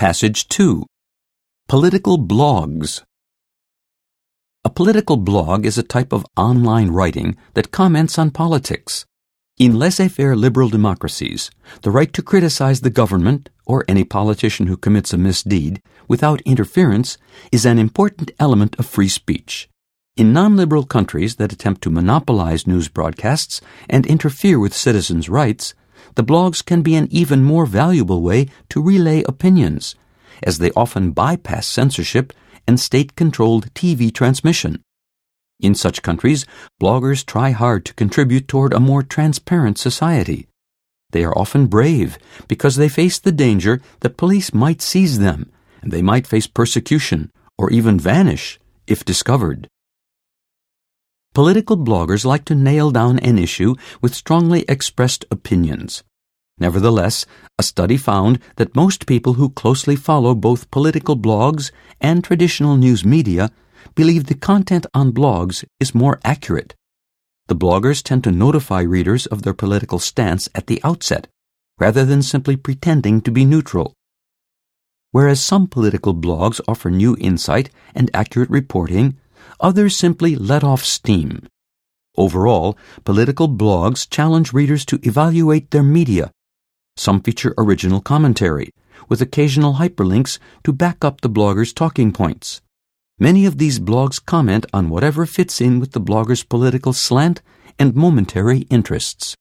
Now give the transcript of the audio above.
Passage 2 Political Blogs A political blog is a type of online writing that comments on politics. In laissez faire liberal democracies, the right to criticize the government or any politician who commits a misdeed without interference is an important element of free speech. In non liberal countries that attempt to monopolize news broadcasts and interfere with citizens' rights, the blogs can be an even more valuable way to relay opinions, as they often bypass censorship and state controlled TV transmission. In such countries, bloggers try hard to contribute toward a more transparent society. They are often brave because they face the danger that police might seize them and they might face persecution or even vanish if discovered. Political bloggers like to nail down an issue with strongly expressed opinions. Nevertheless, a study found that most people who closely follow both political blogs and traditional news media believe the content on blogs is more accurate. The bloggers tend to notify readers of their political stance at the outset, rather than simply pretending to be neutral. Whereas some political blogs offer new insight and accurate reporting, others simply let off steam. Overall, political blogs challenge readers to evaluate their media. Some feature original commentary, with occasional hyperlinks to back up the blogger's talking points. Many of these blogs comment on whatever fits in with the blogger's political slant and momentary interests.